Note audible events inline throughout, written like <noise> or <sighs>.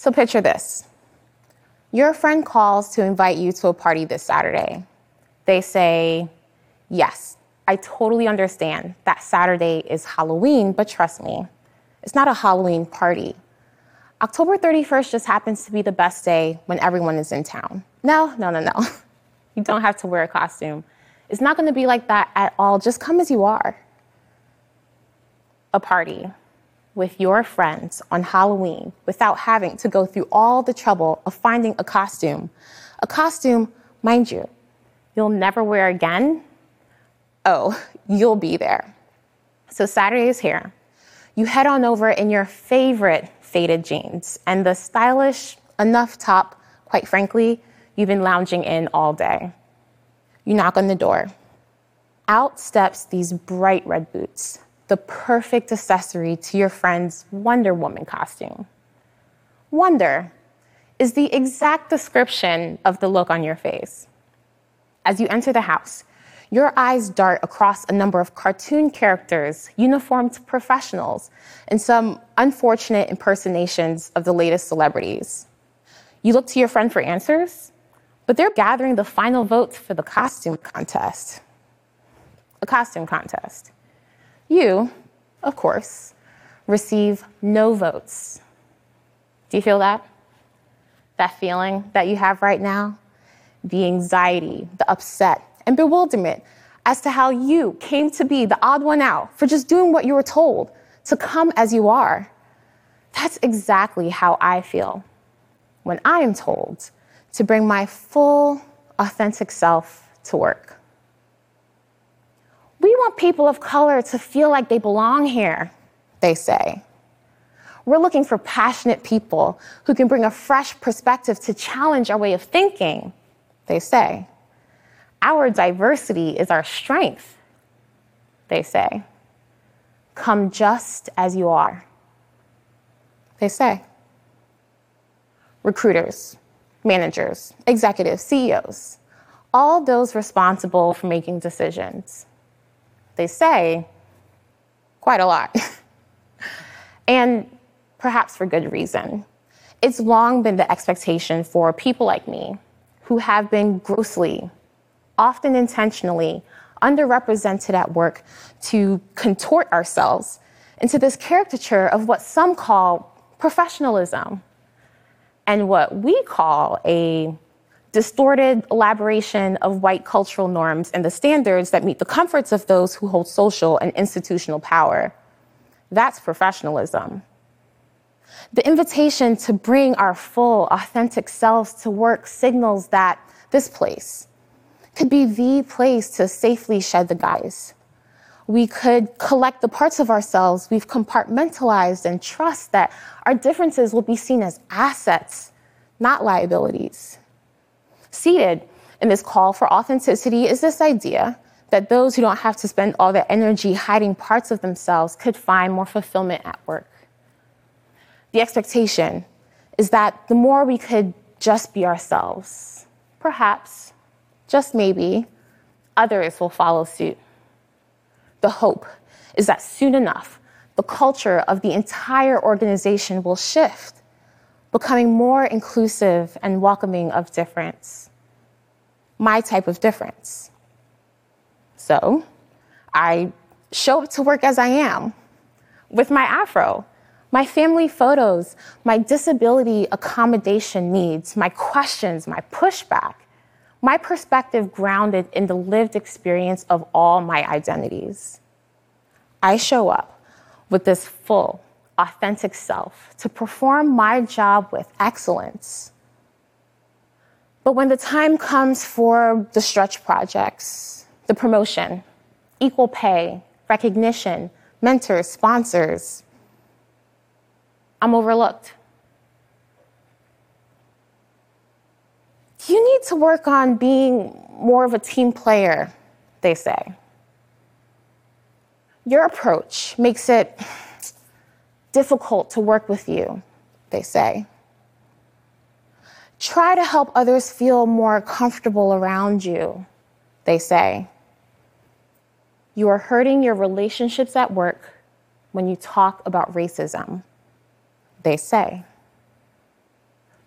So picture this your friend calls to invite you to a party this Saturday. They say, Yes, I totally understand that Saturday is Halloween, but trust me, it's not a Halloween party. October 31st just happens to be the best day when everyone is in town. No, no, no, no. <laughs> You don't have to wear a costume. It's not going to be like that at all. Just come as you are. A party with your friends on Halloween without having to go through all the trouble of finding a costume. A costume, mind you, you'll never wear again. Oh, you'll be there. So Saturday is here. You head on over in your favorite faded jeans and the stylish enough top, quite frankly, you've been lounging in all day. You knock on the door. Out steps these bright red boots, the perfect accessory to your friend's Wonder Woman costume. Wonder is the exact description of the look on your face. As you enter the house, your eyes dart across a number of cartoon characters, uniformed professionals, and some unfortunate impersonations of the latest celebrities. You look to your friend for answers, but they're gathering the final votes for the costume contest. A costume contest. You, of course, receive no votes. Do you feel that? That feeling that you have right now? The anxiety, the upset, and bewilderment as to how you came to be the odd one out for just doing what you were told, to come as you are. That's exactly how I feel when I am told to bring my full, authentic self to work. We want people of color to feel like they belong here, they say. We're looking for passionate people who can bring a fresh perspective to challenge our way of thinking, they say. Our diversity is our strength, they say. Come just as you are, they say. Recruiters, managers, executives, CEOs, all those responsible for making decisions. They say quite a lot. <laughs> and perhaps for good reason. It's long been the expectation for people like me who have been grossly often intentionally, underrepresented at work to contort ourselves into this caricature of what some call professionalism and what we call a distorted elaboration of white cultural norms and the standards that meet the comforts of those who hold social and institutional power. That's professionalism. The invitation to bring our full, authentic selves to work signals that this place, could be the place to safely shed the guise. We could collect the parts of ourselves we've compartmentalized and trust that our differences will be seen as assets, not liabilities. Seated in this call for authenticity is this idea that those who don't have to spend all their energy hiding parts of themselves could find more fulfillment at work. The expectation is that the more we could just be ourselves, perhaps just maybe, others will follow suit. The hope is that soon enough, the culture of the entire organization will shift, becoming more inclusive and welcoming of difference. My type of difference. So, I show up to work as I am, with my afro, my family photos, my disability accommodation needs, my questions, my pushback my perspective grounded in the lived experience of all my identities. I show up with this full, authentic self to perform my job with excellence. But when the time comes for the stretch projects, the promotion, equal pay, recognition, mentors, sponsors, I'm overlooked. you need to work on being more of a team player, they say. Your approach makes it difficult to work with you, they say. Try to help others feel more comfortable around you, they say. You are hurting your relationships at work when you talk about racism, they say.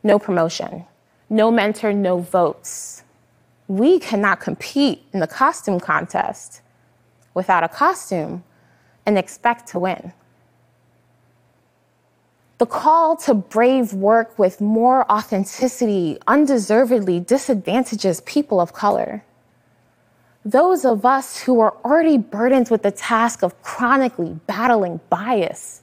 no promotion, no mentor, no votes. We cannot compete in the costume contest without a costume and expect to win. The call to brave work with more authenticity undeservedly disadvantages people of color. Those of us who are already burdened with the task of chronically battling bias.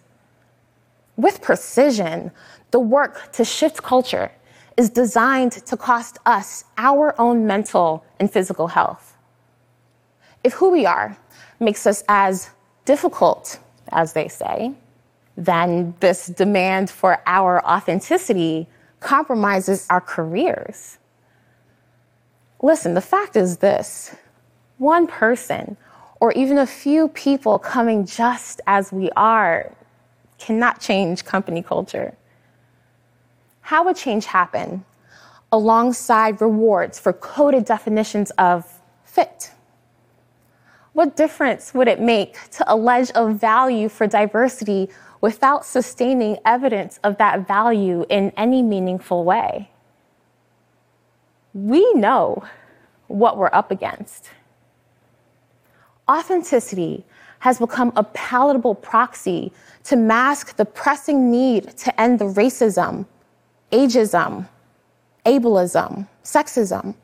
With precision, the work to shift culture is designed to cost us our own mental and physical health. If who we are makes us as difficult, as they say, then this demand for our authenticity compromises our careers. Listen, the fact is this one person or even a few people coming just as we are cannot change company culture. How would change happen alongside rewards for coded definitions of fit? What difference would it make to allege a value for diversity without sustaining evidence of that value in any meaningful way. We know what we're up against. Authenticity has become a palatable proxy to mask the pressing need to end the racism, ageism, ableism, sexism,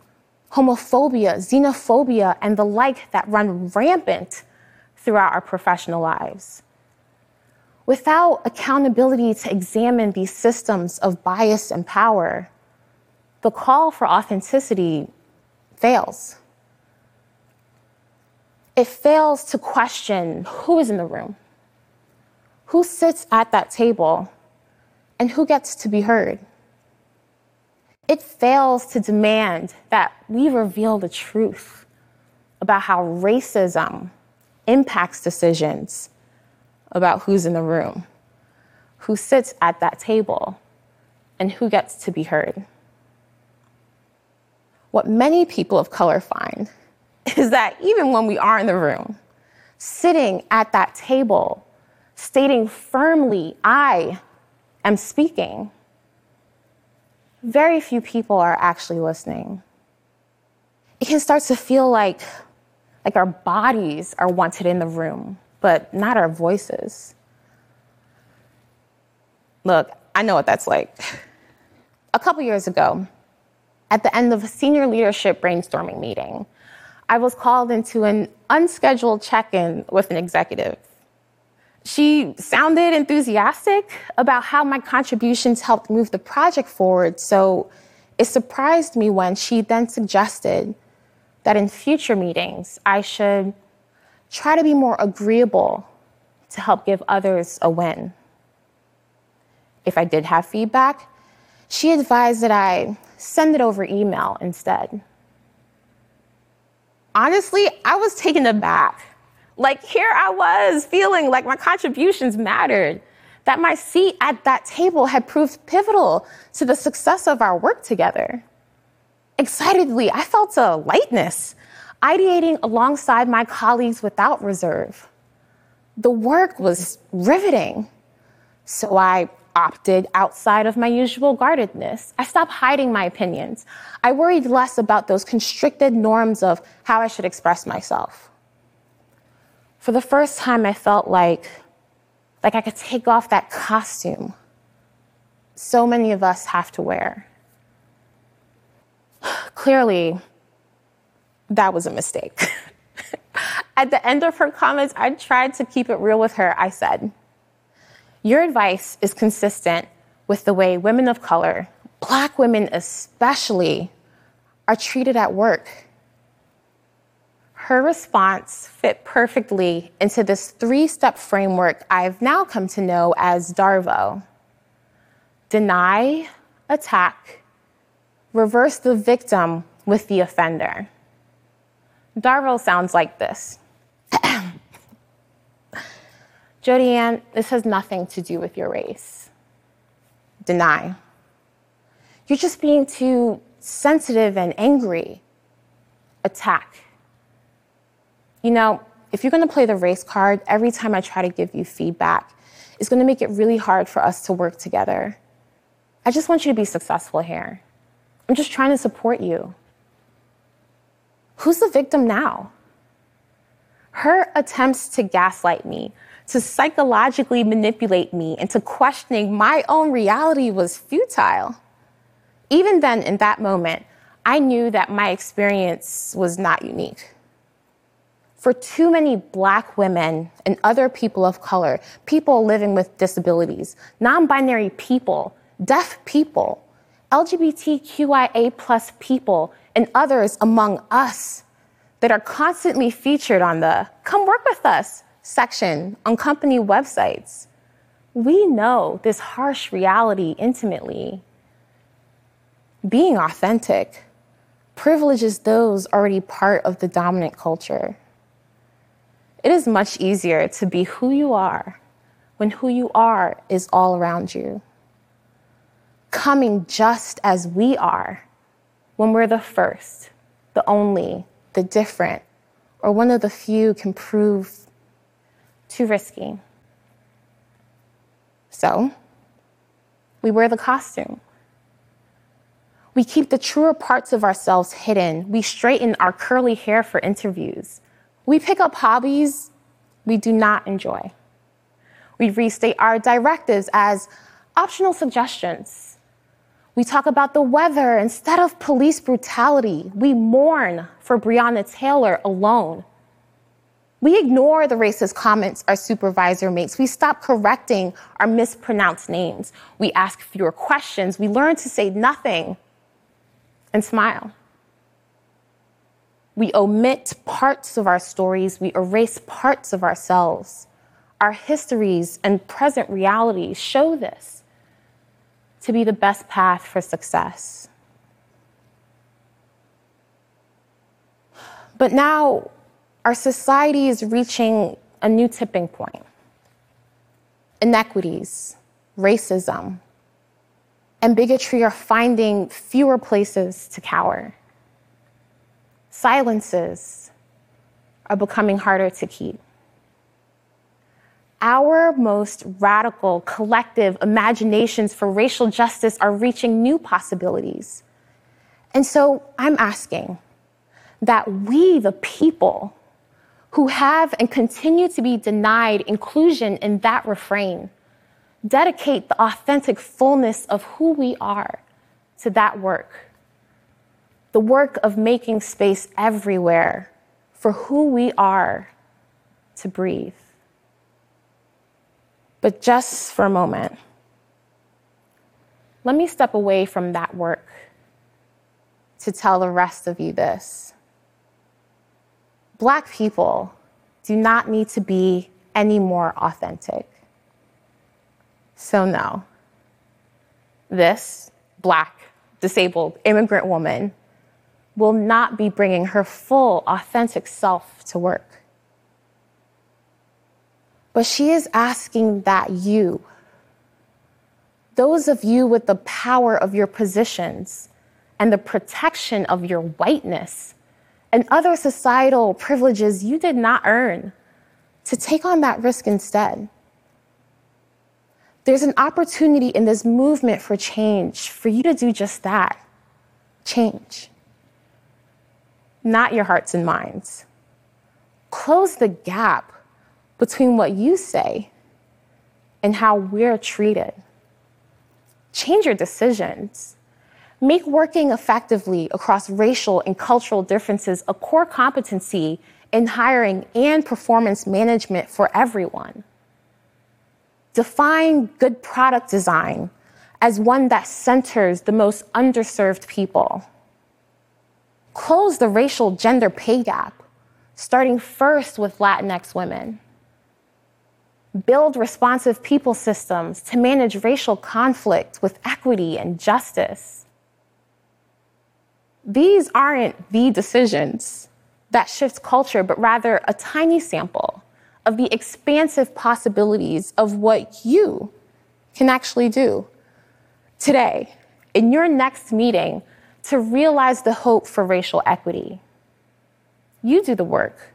homophobia, xenophobia, and the like that run rampant throughout our professional lives. Without accountability to examine these systems of bias and power, the call for authenticity fails. It fails to question who is in the room, who sits at that table, and who gets to be heard. It fails to demand that we reveal the truth about how racism impacts decisions about who's in the room, who sits at that table, and who gets to be heard. What many people of color find <laughs> is that even when we are in the room, sitting at that table, stating firmly, I am speaking, very few people are actually listening. It can start to feel like, like our bodies are wanted in the room but not our voices. Look, I know what that's like. A couple years ago, at the end of a senior leadership brainstorming meeting, I was called into an unscheduled check in with an executive. She sounded enthusiastic about how my contributions helped move the project forward, so it surprised me when she then suggested that in future meetings I should try to be more agreeable to help give others a win. If I did have feedback, she advised that I send it over email instead. Honestly, I was taken aback. Like, here I was feeling like my contributions mattered, that my seat at that table had proved pivotal to the success of our work together. Excitedly, I felt a lightness ideating alongside my colleagues without reserve. The work was riveting. So I opted outside of my usual guardedness. I stopped hiding my opinions. I worried less about those constricted norms of how I should express myself. For the first time, I felt like, like I could take off that costume so many of us have to wear. <sighs> Clearly, that was a mistake. <laughs> At the end of her comments, I tried to keep it real with her. I said, Your advice is consistent with the way women of color, black women especially, are treated at work. Her response fit perfectly into this three step framework I've now come to know as DARVO deny, attack, reverse the victim with the offender. Darvo sounds like this. <clears throat> Jodi-Ann, this has nothing to do with your race. Deny. You're just being too sensitive and angry. Attack. You know, if you're going to play the race card every time I try to give you feedback, it's going to make it really hard for us to work together. I just want you to be successful here. I'm just trying to support you. Who's the victim now? Her attempts to gaslight me, to psychologically manipulate me into questioning my own reality was futile. Even then, in that moment, I knew that my experience was not unique. For too many Black women and other people of color, people living with disabilities, non binary people, deaf people, LGBTQIA plus people, and others among us that are constantly featured on the Come Work With Us section on company websites. We know this harsh reality intimately. Being authentic privileges those already part of the dominant culture. It is much easier to be who you are when who you are is all around you. Coming just as we are when we're the first, the only, the different, or one of the few can prove too risky. So, we wear the costume. We keep the truer parts of ourselves hidden. We straighten our curly hair for interviews. We pick up hobbies we do not enjoy. We restate our directives as optional suggestions. We talk about the weather instead of police brutality. We mourn for Breonna Taylor alone. We ignore the racist comments our supervisor makes. We stop correcting our mispronounced names. We ask fewer questions. We learn to say nothing and smile. We omit parts of our stories, we erase parts of ourselves. Our histories and present realities show this to be the best path for success. But now our society is reaching a new tipping point. Inequities, racism, and bigotry are finding fewer places to cower. Silences are becoming harder to keep. Our most radical collective imaginations for racial justice are reaching new possibilities. And so I'm asking that we, the people who have and continue to be denied inclusion in that refrain, dedicate the authentic fullness of who we are to that work. The work of making space everywhere for who we are to breathe. But just for a moment, let me step away from that work to tell the rest of you this. Black people do not need to be any more authentic. So, no. This black, disabled immigrant woman will not be bringing her full, authentic self to work. But she is asking that you, those of you with the power of your positions and the protection of your whiteness and other societal privileges you did not earn, to take on that risk instead. There's an opportunity in this movement for change for you to do just that change. Not your hearts and minds. Close the gap between what you say and how we're treated. Change your decisions. Make working effectively across racial and cultural differences a core competency in hiring and performance management for everyone define good product design as one that centers the most underserved people. Close the racial gender pay gap, starting first with Latinx women. Build responsive people systems to manage racial conflict with equity and justice. These aren't the decisions that shift culture, but rather a tiny sample of the expansive possibilities of what you can actually do today in your next meeting to realize the hope for racial equity. You do the work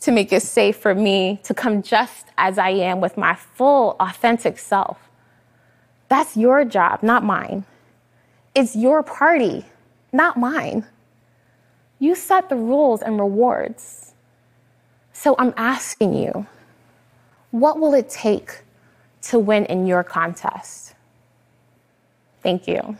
to make it safe for me to come just as I am with my full, authentic self. That's your job, not mine. It's your party, not mine. You set the rules and rewards. So I'm asking you, what will it take to win in your contest? Thank you.